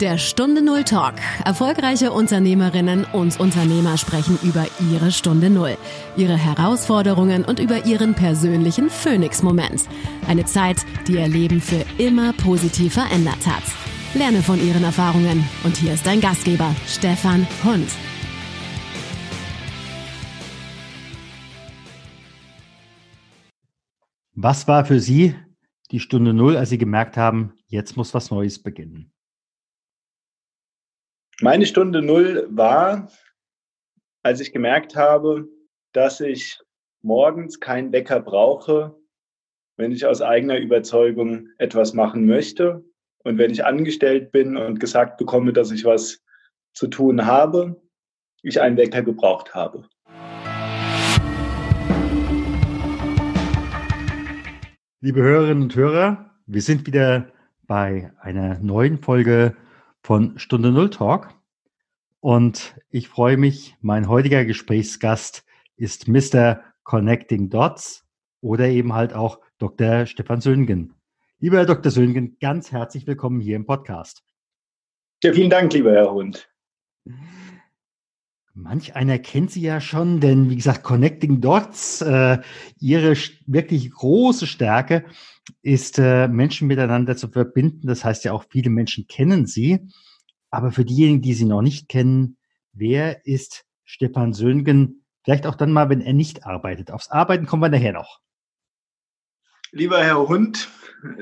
Der Stunde Null Talk. Erfolgreiche Unternehmerinnen und Unternehmer sprechen über ihre Stunde Null, ihre Herausforderungen und über ihren persönlichen Phoenix-Moment. Eine Zeit, die ihr Leben für immer positiv verändert hat. Lerne von ihren Erfahrungen. Und hier ist dein Gastgeber, Stefan Hund. Was war für Sie die Stunde Null, als Sie gemerkt haben, jetzt muss was Neues beginnen? Meine Stunde Null war, als ich gemerkt habe, dass ich morgens keinen Wecker brauche, wenn ich aus eigener Überzeugung etwas machen möchte und wenn ich angestellt bin und gesagt bekomme, dass ich was zu tun habe, ich einen Wecker gebraucht habe. Liebe Hörerinnen und Hörer, wir sind wieder bei einer neuen Folge von Stunde Null Talk. Und ich freue mich, mein heutiger Gesprächsgast ist Mr. Connecting Dots oder eben halt auch Dr. Stefan Söhngen. Lieber Herr Dr. Söhngen, ganz herzlich willkommen hier im Podcast. Ja, vielen Dank, lieber Herr Hund. Manch einer kennt sie ja schon, denn wie gesagt, Connecting Dots, äh, ihre wirklich große Stärke ist, äh, Menschen miteinander zu verbinden. Das heißt ja auch, viele Menschen kennen sie. Aber für diejenigen, die sie noch nicht kennen, wer ist Stefan Söhngen? Vielleicht auch dann mal, wenn er nicht arbeitet. Aufs Arbeiten kommen wir nachher noch. Lieber Herr Hund,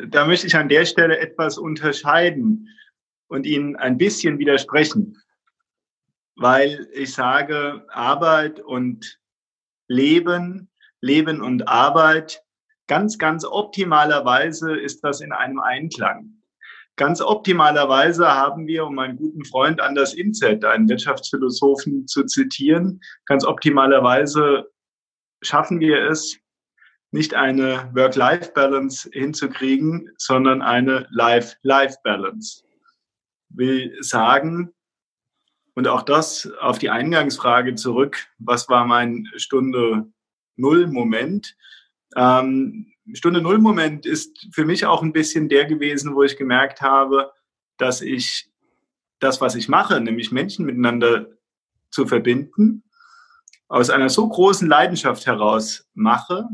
da möchte ich an der Stelle etwas unterscheiden und Ihnen ein bisschen widersprechen weil ich sage, Arbeit und Leben, Leben und Arbeit, ganz, ganz optimalerweise ist das in einem Einklang. Ganz optimalerweise haben wir, um meinen guten Freund Anders Inzet, einen Wirtschaftsphilosophen zu zitieren, ganz optimalerweise schaffen wir es, nicht eine Work-Life-Balance hinzukriegen, sondern eine Life-Life-Balance. Will sagen, und auch das auf die Eingangsfrage zurück, was war mein Stunde Null Moment? Ähm, Stunde Null Moment ist für mich auch ein bisschen der gewesen, wo ich gemerkt habe, dass ich das, was ich mache, nämlich Menschen miteinander zu verbinden, aus einer so großen Leidenschaft heraus mache,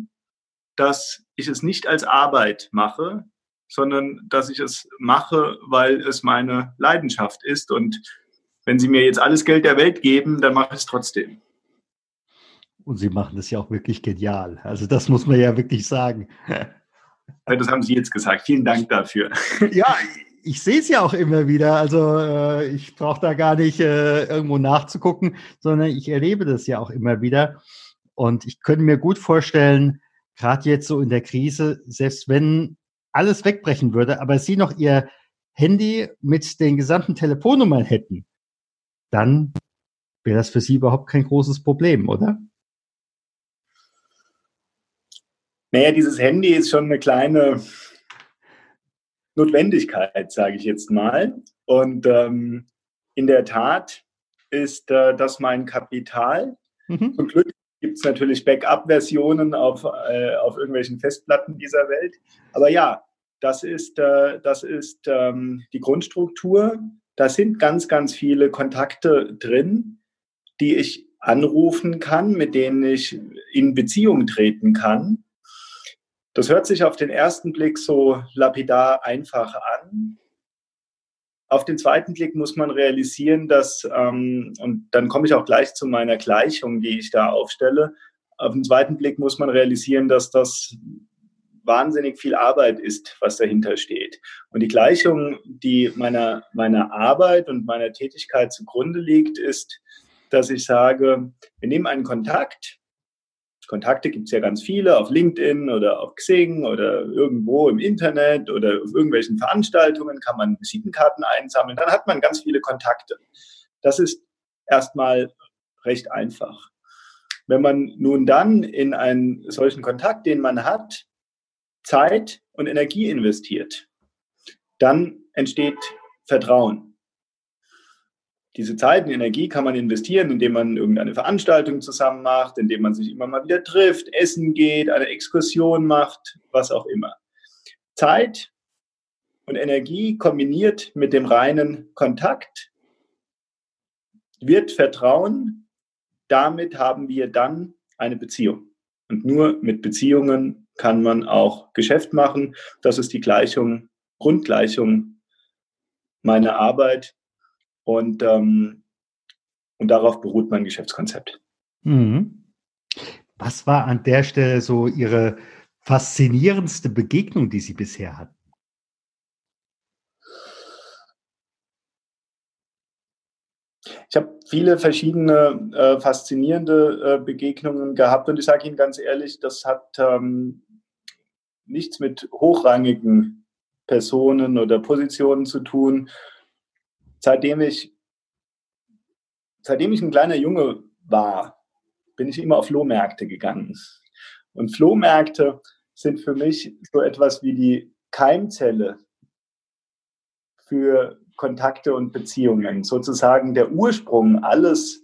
dass ich es nicht als Arbeit mache, sondern dass ich es mache, weil es meine Leidenschaft ist und wenn Sie mir jetzt alles Geld der Welt geben, dann mache ich es trotzdem. Und Sie machen das ja auch wirklich genial. Also das muss man ja wirklich sagen. Das haben Sie jetzt gesagt. Vielen Dank dafür. Ja, ich sehe es ja auch immer wieder. Also äh, ich brauche da gar nicht äh, irgendwo nachzugucken, sondern ich erlebe das ja auch immer wieder. Und ich könnte mir gut vorstellen, gerade jetzt so in der Krise, selbst wenn alles wegbrechen würde, aber Sie noch Ihr Handy mit den gesamten Telefonnummern hätten, dann wäre das für Sie überhaupt kein großes Problem, oder? Naja, dieses Handy ist schon eine kleine Notwendigkeit, sage ich jetzt mal. Und ähm, in der Tat ist äh, das mein Kapital. Mhm. Zum Glück gibt es natürlich Backup-Versionen auf, äh, auf irgendwelchen Festplatten dieser Welt. Aber ja, das ist, äh, das ist ähm, die Grundstruktur da sind ganz, ganz viele Kontakte drin, die ich anrufen kann, mit denen ich in Beziehung treten kann. Das hört sich auf den ersten Blick so lapidar einfach an. Auf den zweiten Blick muss man realisieren, dass, ähm, und dann komme ich auch gleich zu meiner Gleichung, die ich da aufstelle, auf den zweiten Blick muss man realisieren, dass das wahnsinnig viel Arbeit ist, was dahinter steht. Und die Gleichung, die meiner, meiner Arbeit und meiner Tätigkeit zugrunde liegt, ist, dass ich sage, wir nehmen einen Kontakt. Kontakte gibt es ja ganz viele auf LinkedIn oder auf Xing oder irgendwo im Internet oder auf irgendwelchen Veranstaltungen kann man Visitenkarten einsammeln. Dann hat man ganz viele Kontakte. Das ist erstmal recht einfach. Wenn man nun dann in einen solchen Kontakt, den man hat, Zeit und Energie investiert, dann entsteht Vertrauen. Diese Zeit und Energie kann man investieren, indem man irgendeine Veranstaltung zusammen macht, indem man sich immer mal wieder trifft, essen geht, eine Exkursion macht, was auch immer. Zeit Und Energie kombiniert mit dem reinen Kontakt wird Vertrauen. Damit haben wir dann eine Beziehung. Und nur mit Beziehungen kann man auch Geschäft machen. Das ist die Gleichung, Grundgleichung meiner Arbeit. Und, ähm, und darauf beruht mein Geschäftskonzept. Mhm. Was war an der Stelle so Ihre faszinierendste Begegnung, die Sie bisher hatten? Ich habe viele verschiedene äh, faszinierende äh, Begegnungen gehabt und ich sage Ihnen ganz ehrlich, das hat ähm, nichts mit hochrangigen Personen oder Positionen zu tun. Seitdem ich, seitdem ich ein kleiner Junge war, bin ich immer auf Flohmärkte gegangen. Und Flohmärkte sind für mich so etwas wie die Keimzelle für Kontakte und Beziehungen, sozusagen der Ursprung alles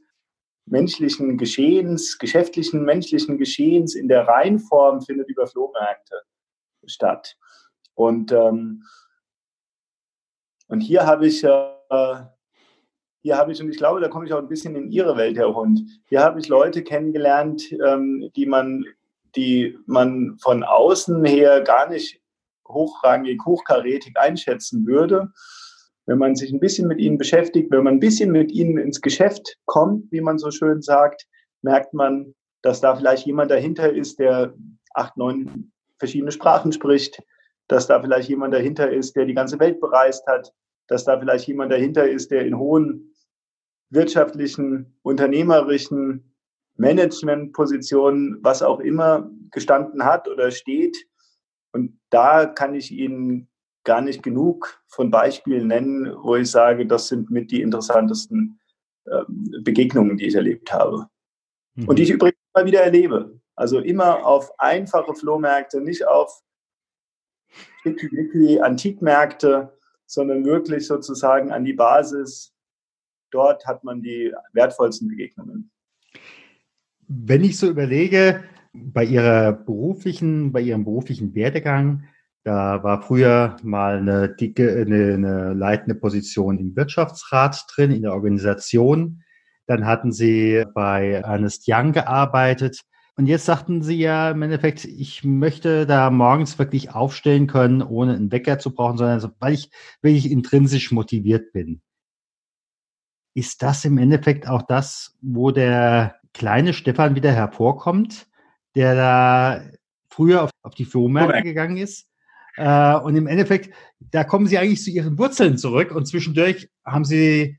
menschlichen Geschehens, geschäftlichen menschlichen Geschehens in der Reinform findet über Flohmärkte statt. Und, ähm, und hier habe ich, äh, hier habe ich, und ich glaube, da komme ich auch ein bisschen in Ihre Welt, Herr Hund, hier habe ich Leute kennengelernt, ähm, die man, die man von außen her gar nicht hochrangig, hochkarätig einschätzen würde wenn man sich ein bisschen mit ihnen beschäftigt, wenn man ein bisschen mit ihnen ins Geschäft kommt, wie man so schön sagt, merkt man, dass da vielleicht jemand dahinter ist, der acht, neun verschiedene Sprachen spricht, dass da vielleicht jemand dahinter ist, der die ganze Welt bereist hat, dass da vielleicht jemand dahinter ist, der in hohen wirtschaftlichen, unternehmerischen Managementpositionen, was auch immer, gestanden hat oder steht. Und da kann ich Ihnen gar nicht genug von Beispielen nennen, wo ich sage, das sind mit die interessantesten äh, Begegnungen, die ich erlebt habe. Mhm. Und die ich übrigens immer wieder erlebe. Also immer auf einfache Flohmärkte, nicht auf Antikmärkte, sondern wirklich sozusagen an die Basis. Dort hat man die wertvollsten Begegnungen. Wenn ich so überlege, bei Ihrer beruflichen, bei Ihrem beruflichen Werdegang, da war früher mal eine dicke, eine, eine leitende Position im Wirtschaftsrat drin, in der Organisation. Dann hatten sie bei Ernest Young gearbeitet. Und jetzt sagten sie ja im Endeffekt, ich möchte da morgens wirklich aufstellen können, ohne einen Wecker zu brauchen, sondern weil ich wirklich intrinsisch motiviert bin. Ist das im Endeffekt auch das, wo der kleine Stefan wieder hervorkommt, der da früher auf, auf die Flohmärkte gegangen ist äh, und im Endeffekt, da kommen sie eigentlich zu ihren Wurzeln zurück und zwischendurch haben sie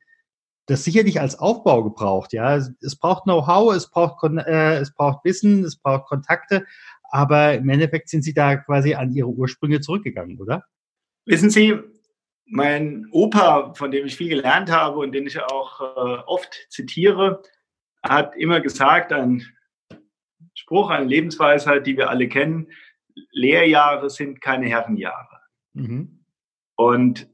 das sicherlich als Aufbau gebraucht. Ja, es braucht Know-how, es braucht äh, es braucht Wissen, es braucht Kontakte, aber im Endeffekt sind sie da quasi an ihre Ursprünge zurückgegangen, oder? Wissen Sie, mein Opa, von dem ich viel gelernt habe und den ich auch äh, oft zitiere, hat immer gesagt, ein Spruch, eine Lebensweisheit, die wir alle kennen, Lehrjahre sind keine Herrenjahre. Mhm. Und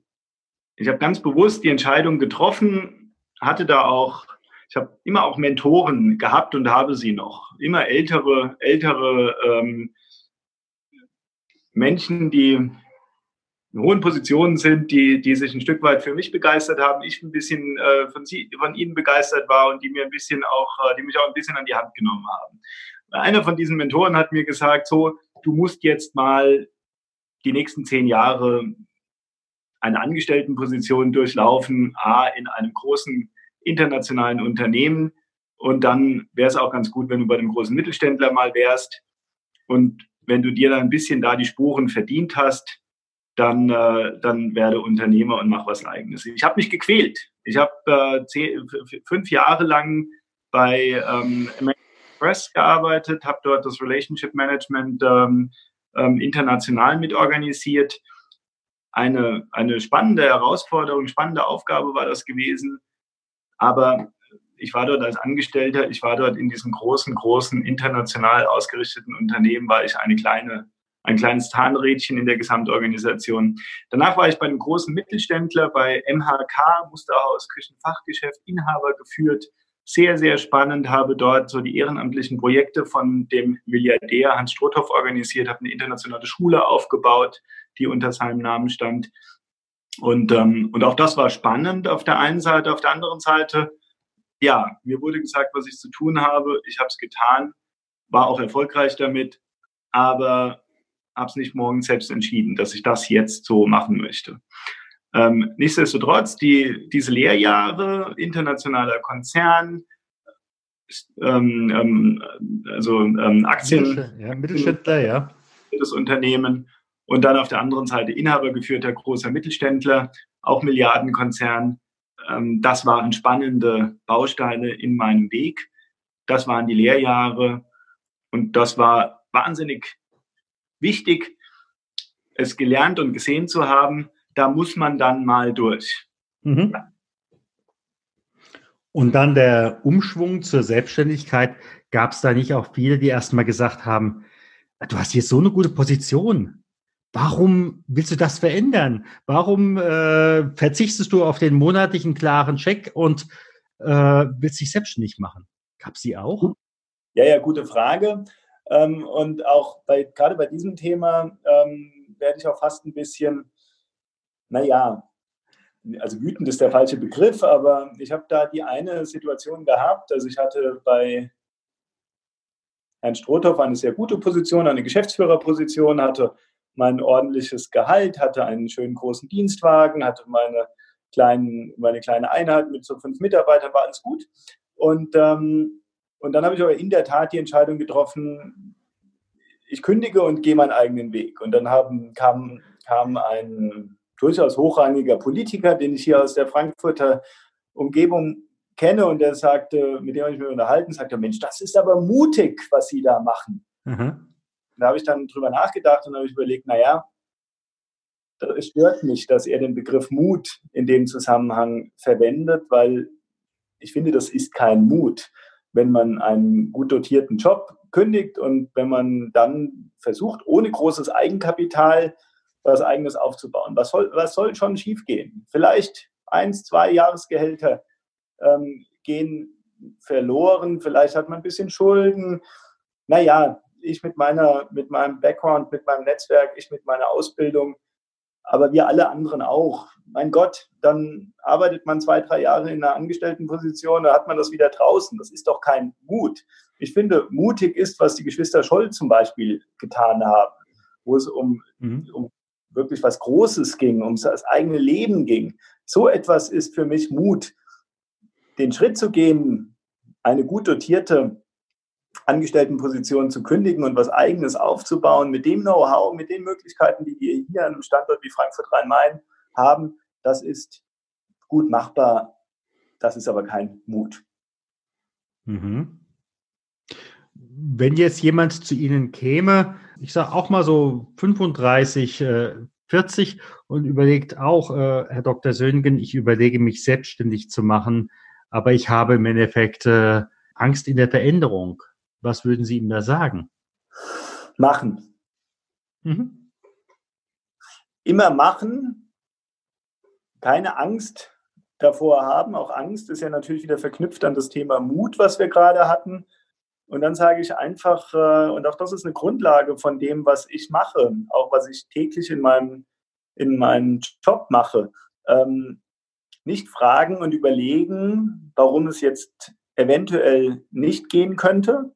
ich habe ganz bewusst die Entscheidung getroffen, hatte da auch, ich habe immer auch Mentoren gehabt und habe sie noch. Immer ältere, ältere ähm, Menschen, die in hohen Positionen sind, die, die sich ein Stück weit für mich begeistert haben, ich ein bisschen äh, von, sie, von ihnen begeistert war und die mir ein bisschen auch, äh, die mich auch ein bisschen an die Hand genommen haben. Einer von diesen Mentoren hat mir gesagt, so, du musst jetzt mal die nächsten zehn Jahre eine Angestelltenposition durchlaufen, A, in einem großen internationalen Unternehmen. Und dann wäre es auch ganz gut, wenn du bei einem großen Mittelständler mal wärst. Und wenn du dir dann ein bisschen da die Spuren verdient hast, dann, äh, dann werde Unternehmer und mach was Eigenes. Ich habe mich gequält. Ich habe äh, fünf Jahre lang bei ähm, Express gearbeitet, habe dort das Relationship Management ähm, ähm, international mitorganisiert. Eine, eine spannende Herausforderung, spannende Aufgabe war das gewesen. Aber ich war dort als Angestellter, ich war dort in diesem großen, großen, international ausgerichteten Unternehmen, war ich eine kleine, ein kleines Zahnrädchen in der Gesamtorganisation. Danach war ich bei einem großen Mittelständler, bei MHK, Musterhaus, Küchenfachgeschäft, Inhaber geführt, sehr, sehr spannend, habe dort so die ehrenamtlichen Projekte von dem Milliardär Hans Strothoff organisiert, habe eine internationale Schule aufgebaut, die unter seinem Namen stand. Und, ähm, und auch das war spannend auf der einen Seite. Auf der anderen Seite, ja, mir wurde gesagt, was ich zu tun habe. Ich habe es getan, war auch erfolgreich damit, aber habe es nicht morgens selbst entschieden, dass ich das jetzt so machen möchte. Ähm, nichtsdestotrotz, die, diese Lehrjahre, internationaler Konzern, ähm, ähm, also ähm, Aktien, ja, Mittelständler, ja. Das Unternehmen und dann auf der anderen Seite inhabergeführter großer Mittelständler, auch Milliardenkonzern. Ähm, das waren spannende Bausteine in meinem Weg. Das waren die Lehrjahre und das war wahnsinnig wichtig, es gelernt und gesehen zu haben. Da muss man dann mal durch. Mhm. Und dann der Umschwung zur Selbstständigkeit. Gab es da nicht auch viele, die erstmal gesagt haben, du hast jetzt so eine gute Position. Warum willst du das verändern? Warum äh, verzichtest du auf den monatlichen klaren Check und äh, willst dich selbstständig machen? Gab es auch? Ja, ja, gute Frage. Ähm, und auch bei, gerade bei diesem Thema ähm, werde ich auch fast ein bisschen, naja, also wütend ist der falsche Begriff, aber ich habe da die eine Situation gehabt. Also ich hatte bei Herrn Strohhoff eine sehr gute Position, eine Geschäftsführerposition, hatte mein ordentliches Gehalt, hatte einen schönen großen Dienstwagen, hatte meine, kleinen, meine kleine Einheit mit so fünf Mitarbeitern, war alles gut. Und, ähm, und dann habe ich aber in der Tat die Entscheidung getroffen, ich kündige und gehe meinen eigenen Weg. Und dann haben, kam, kam ein durchaus hochrangiger Politiker, den ich hier aus der Frankfurter Umgebung kenne und der sagte, mit dem habe ich mich unterhalten, sagte, Mensch, das ist aber mutig, was Sie da machen. Mhm. Da habe ich dann drüber nachgedacht und habe ich überlegt, naja, es stört mich, dass er den Begriff Mut in dem Zusammenhang verwendet, weil ich finde, das ist kein Mut, wenn man einen gut dotierten Job kündigt und wenn man dann versucht, ohne großes Eigenkapital was Eigenes aufzubauen. Was soll, was soll schon schiefgehen? Vielleicht eins, zwei Jahresgehälter ähm, gehen verloren, vielleicht hat man ein bisschen Schulden. Naja, ich mit, meiner, mit meinem Background, mit meinem Netzwerk, ich mit meiner Ausbildung, aber wir alle anderen auch. Mein Gott, dann arbeitet man zwei, drei Jahre in einer Angestelltenposition, da hat man das wieder draußen. Das ist doch kein Mut. Ich finde, mutig ist, was die Geschwister Scholl zum Beispiel getan haben, wo es um, mhm. um wirklich was Großes ging, um das eigene Leben ging. So etwas ist für mich Mut, den Schritt zu gehen, eine gut dotierte Angestelltenposition zu kündigen und was Eigenes aufzubauen, mit dem Know-how, mit den Möglichkeiten, die wir hier an einem Standort wie Frankfurt Rhein-Main haben, das ist gut machbar. Das ist aber kein Mut. Mhm. Wenn jetzt jemand zu Ihnen käme, ich sage auch mal so 35, 40 äh, und überlegt auch, äh, Herr Dr. Söhngen, ich überlege mich selbstständig zu machen, aber ich habe im Endeffekt äh, Angst in der Veränderung. Was würden Sie ihm da sagen? Machen. Mhm. Immer machen, keine Angst davor haben. Auch Angst ist ja natürlich wieder verknüpft an das Thema Mut, was wir gerade hatten. Und dann sage ich einfach, äh, und auch das ist eine Grundlage von dem, was ich mache, auch was ich täglich in meinem, in meinem Job mache. Ähm, nicht fragen und überlegen, warum es jetzt eventuell nicht gehen könnte,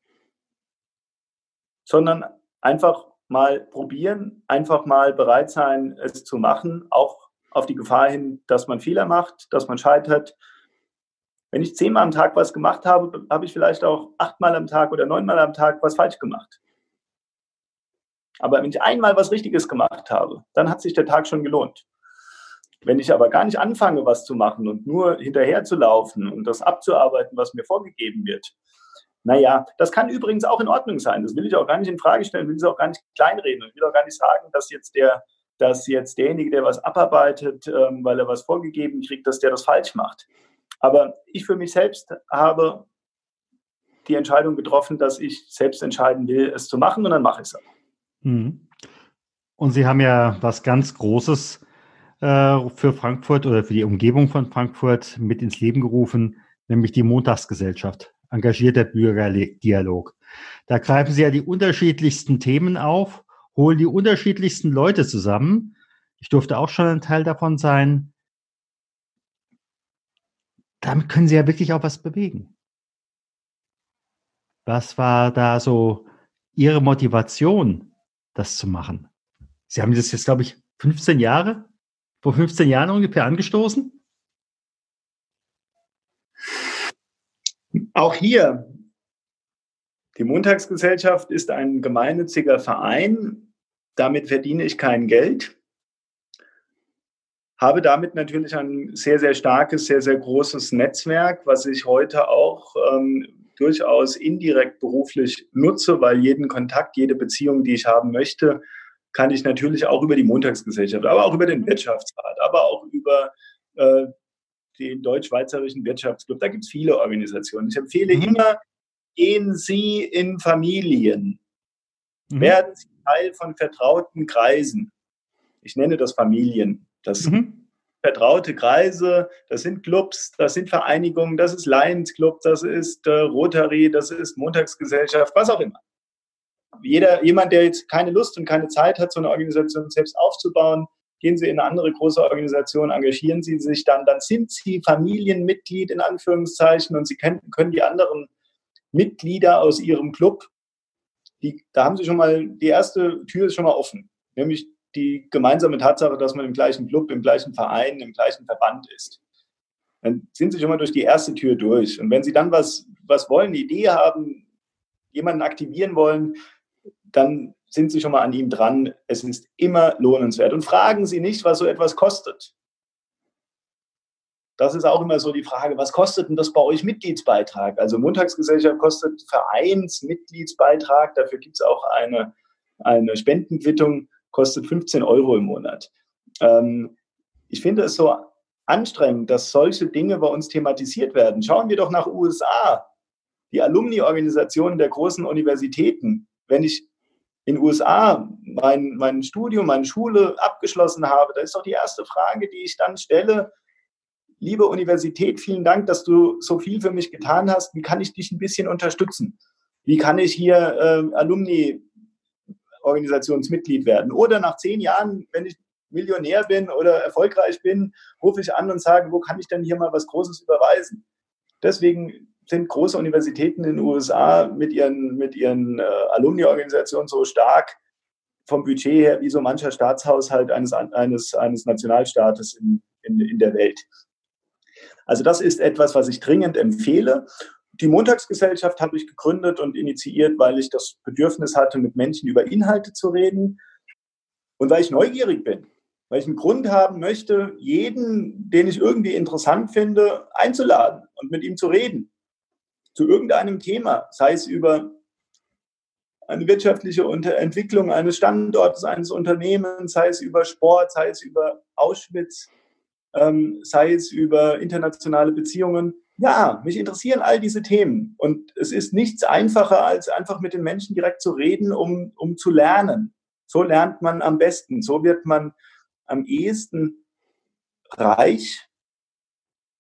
sondern einfach mal probieren, einfach mal bereit sein, es zu machen, auch auf die Gefahr hin, dass man Fehler macht, dass man scheitert. Wenn ich zehnmal am Tag was gemacht habe, habe ich vielleicht auch achtmal am Tag oder neunmal am Tag was falsch gemacht. Aber wenn ich einmal was Richtiges gemacht habe, dann hat sich der Tag schon gelohnt. Wenn ich aber gar nicht anfange, was zu machen und nur hinterher zu laufen und das abzuarbeiten, was mir vorgegeben wird, naja, das kann übrigens auch in Ordnung sein. Das will ich auch gar nicht in Frage stellen, will es auch gar nicht kleinreden. Ich will auch gar nicht sagen, dass jetzt der, dass jetzt derjenige, der was abarbeitet, ähm, weil er was vorgegeben kriegt, dass der das falsch macht. Aber ich für mich selbst habe die Entscheidung getroffen, dass ich selbst entscheiden will, es zu machen und dann mache ich es auch. Mhm. Und Sie haben ja was ganz Großes äh, für Frankfurt oder für die Umgebung von Frankfurt mit ins Leben gerufen, nämlich die Montagsgesellschaft engagierter Bürgerdialog. Da greifen Sie ja die unterschiedlichsten Themen auf, holen die unterschiedlichsten Leute zusammen, Ich durfte auch schon ein Teil davon sein. Damit können Sie ja wirklich auch was bewegen. Was war da so Ihre Motivation, das zu machen? Sie haben das jetzt, glaube ich, 15 Jahre, vor 15 Jahren ungefähr angestoßen? Auch hier, die Montagsgesellschaft ist ein gemeinnütziger Verein. Damit verdiene ich kein Geld. Habe damit natürlich ein sehr, sehr starkes, sehr, sehr großes Netzwerk, was ich heute auch ähm, durchaus indirekt beruflich nutze, weil jeden Kontakt, jede Beziehung, die ich haben möchte, kann ich natürlich auch über die Montagsgesellschaft, aber auch über den Wirtschaftsrat, aber auch über äh, den Deutsch-Schweizerischen Wirtschaftsclub. Da gibt es viele Organisationen. Ich empfehle mhm. immer, gehen Sie in Familien, mhm. werden Sie Teil von vertrauten Kreisen. Ich nenne das Familien. Das mhm. vertraute Kreise, das sind Clubs, das sind Vereinigungen, das ist Lions Club, das ist äh, Rotary, das ist Montagsgesellschaft, was auch immer. Jeder, jemand, der jetzt keine Lust und keine Zeit hat, so eine Organisation selbst aufzubauen, gehen Sie in eine andere große Organisation, engagieren Sie sich dann, dann sind Sie Familienmitglied in Anführungszeichen und Sie können, können die anderen Mitglieder aus Ihrem Club, die, da haben Sie schon mal, die erste Tür ist schon mal offen, nämlich die gemeinsame Tatsache, dass man im gleichen Club, im gleichen Verein, im gleichen Verband ist. Dann sind Sie schon mal durch die erste Tür durch. Und wenn Sie dann was, was wollen, eine Idee haben, jemanden aktivieren wollen, dann sind Sie schon mal an ihm dran. Es ist immer lohnenswert. Und fragen Sie nicht, was so etwas kostet. Das ist auch immer so die Frage, was kostet denn das bei euch Mitgliedsbeitrag? Also Montagsgesellschaft kostet Vereinsmitgliedsbeitrag, dafür gibt es auch eine, eine Spendenquittung, kostet 15 Euro im Monat. Ähm, ich finde es so anstrengend, dass solche Dinge bei uns thematisiert werden. Schauen wir doch nach USA, die Alumni-Organisationen der großen Universitäten. Wenn ich in USA mein, mein Studium, meine Schule abgeschlossen habe, da ist doch die erste Frage, die ich dann stelle, liebe Universität, vielen Dank, dass du so viel für mich getan hast. Wie kann ich dich ein bisschen unterstützen? Wie kann ich hier äh, Alumni-Organisationsmitglied werden? Oder nach zehn Jahren, wenn ich Millionär bin oder erfolgreich bin, rufe ich an und sage, wo kann ich denn hier mal was Großes überweisen? Deswegen sind große Universitäten in den USA mit ihren, mit ihren äh, Alumni-Organisationen so stark vom Budget her wie so mancher Staatshaushalt eines, eines, eines Nationalstaates in, in, in der Welt. Also das ist etwas, was ich dringend empfehle. Die Montagsgesellschaft habe ich gegründet und initiiert, weil ich das Bedürfnis hatte, mit Menschen über Inhalte zu reden und weil ich neugierig bin, weil ich einen Grund haben möchte, jeden, den ich irgendwie interessant finde, einzuladen und mit ihm zu reden zu irgendeinem Thema, sei es über eine wirtschaftliche Entwicklung eines Standortes, eines Unternehmens, sei es über Sport, sei es über Auschwitz, ähm, sei es über internationale Beziehungen. Ja, mich interessieren all diese Themen. Und es ist nichts einfacher, als einfach mit den Menschen direkt zu reden, um, um zu lernen. So lernt man am besten. So wird man am ehesten reich,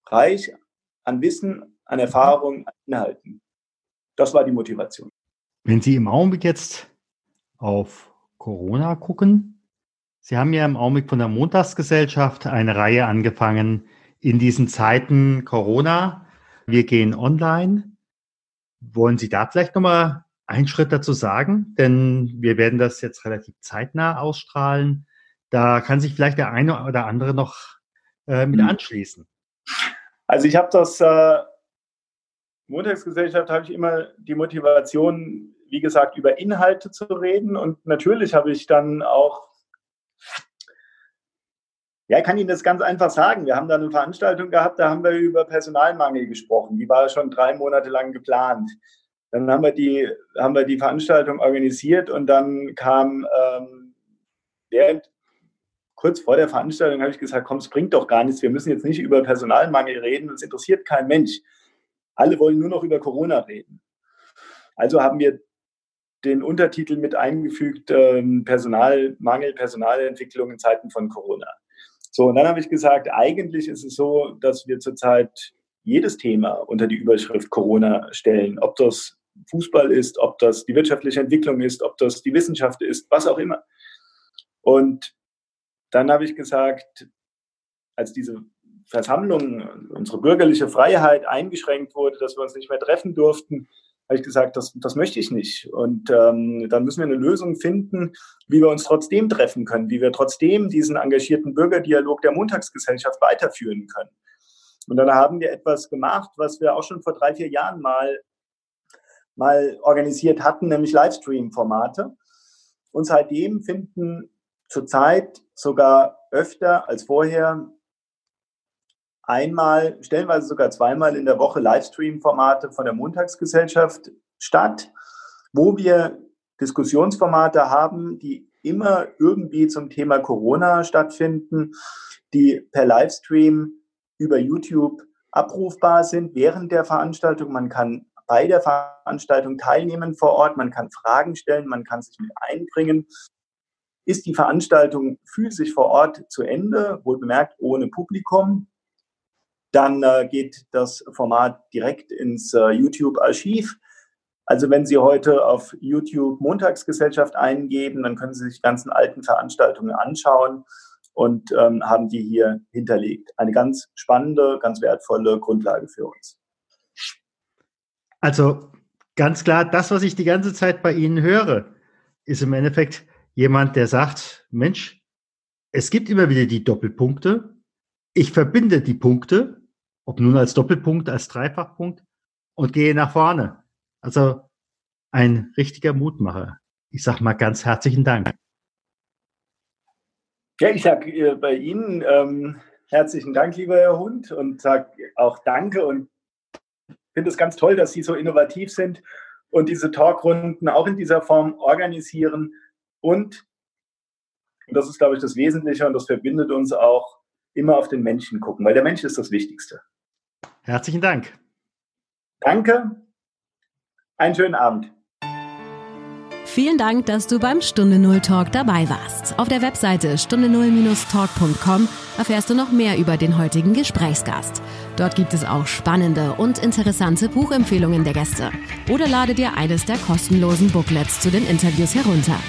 reich an Wissen, an Erfahrung, an Inhalten. Das war die Motivation. Wenn Sie im Augenblick jetzt auf Corona gucken, Sie haben ja im Augenblick von der Montagsgesellschaft eine Reihe angefangen in diesen Zeiten Corona. Wir gehen online. Wollen Sie da vielleicht nochmal einen Schritt dazu sagen? Denn wir werden das jetzt relativ zeitnah ausstrahlen. Da kann sich vielleicht der eine oder andere noch äh, mit hm. anschließen. Also ich habe das äh, Montagsgesellschaft habe ich immer die Motivation, wie gesagt, über Inhalte zu reden. Und natürlich habe ich dann auch, ja, ich kann Ihnen das ganz einfach sagen. Wir haben da eine Veranstaltung gehabt, da haben wir über Personalmangel gesprochen. Die war schon drei Monate lang geplant. Dann haben wir die, haben wir die Veranstaltung organisiert und dann kam ähm, während, kurz vor der Veranstaltung habe ich gesagt, komm, es bringt doch gar nichts. Wir müssen jetzt nicht über Personalmangel reden. Das interessiert kein Mensch. Alle wollen nur noch über Corona reden. Also haben wir den Untertitel mit eingefügt, ähm, Personalmangel, Personalentwicklung in Zeiten von Corona. So, und dann habe ich gesagt, eigentlich ist es so, dass wir zurzeit jedes Thema unter die Überschrift Corona stellen, ob das Fußball ist, ob das die wirtschaftliche Entwicklung ist, ob das die Wissenschaft ist, was auch immer. Und dann habe ich gesagt, als diese Versammlung, unsere bürgerliche Freiheit eingeschränkt wurde, dass wir uns nicht mehr treffen durften, habe ich gesagt, das, das möchte ich nicht. Und ähm, dann müssen wir eine Lösung finden, wie wir uns trotzdem treffen können, wie wir trotzdem diesen engagierten Bürgerdialog der Montagsgesellschaft weiterführen können. Und dann haben wir etwas gemacht, was wir auch schon vor drei, vier Jahren mal, mal organisiert hatten, nämlich Livestream-Formate. Und seitdem finden zurzeit sogar öfter als vorher einmal, stellenweise sogar zweimal in der Woche Livestream-Formate von der Montagsgesellschaft statt, wo wir Diskussionsformate haben, die immer irgendwie zum Thema Corona stattfinden, die per Livestream über YouTube abrufbar sind während der Veranstaltung. Man kann bei der Veranstaltung teilnehmen vor Ort, man kann Fragen stellen, man kann sich mit einbringen. Ist die Veranstaltung physisch vor Ort zu Ende, wohl bemerkt ohne Publikum, dann äh, geht das Format direkt ins äh, YouTube-Archiv. Also wenn Sie heute auf YouTube Montagsgesellschaft eingeben, dann können Sie sich ganzen alten Veranstaltungen anschauen und ähm, haben die hier hinterlegt. Eine ganz spannende, ganz wertvolle Grundlage für uns. Also ganz klar, das, was ich die ganze Zeit bei Ihnen höre, ist im Endeffekt jemand, der sagt, Mensch, es gibt immer wieder die Doppelpunkte. Ich verbinde die Punkte, ob nun als Doppelpunkt, als Dreifachpunkt und gehe nach vorne. Also ein richtiger Mutmacher. Ich sage mal ganz herzlichen Dank. Ja, ich sage äh, bei Ihnen ähm, herzlichen Dank, lieber Herr Hund, und sage auch Danke und finde es ganz toll, dass Sie so innovativ sind und diese Talkrunden auch in dieser Form organisieren. Und, und das ist, glaube ich, das Wesentliche und das verbindet uns auch, immer auf den Menschen gucken, weil der Mensch ist das Wichtigste. Herzlichen Dank. Danke. Einen schönen Abend. Vielen Dank, dass du beim Stunde Null Talk dabei warst. Auf der Webseite stunde null-talk.com erfährst du noch mehr über den heutigen Gesprächsgast. Dort gibt es auch spannende und interessante Buchempfehlungen der Gäste. Oder lade dir eines der kostenlosen Booklets zu den Interviews herunter.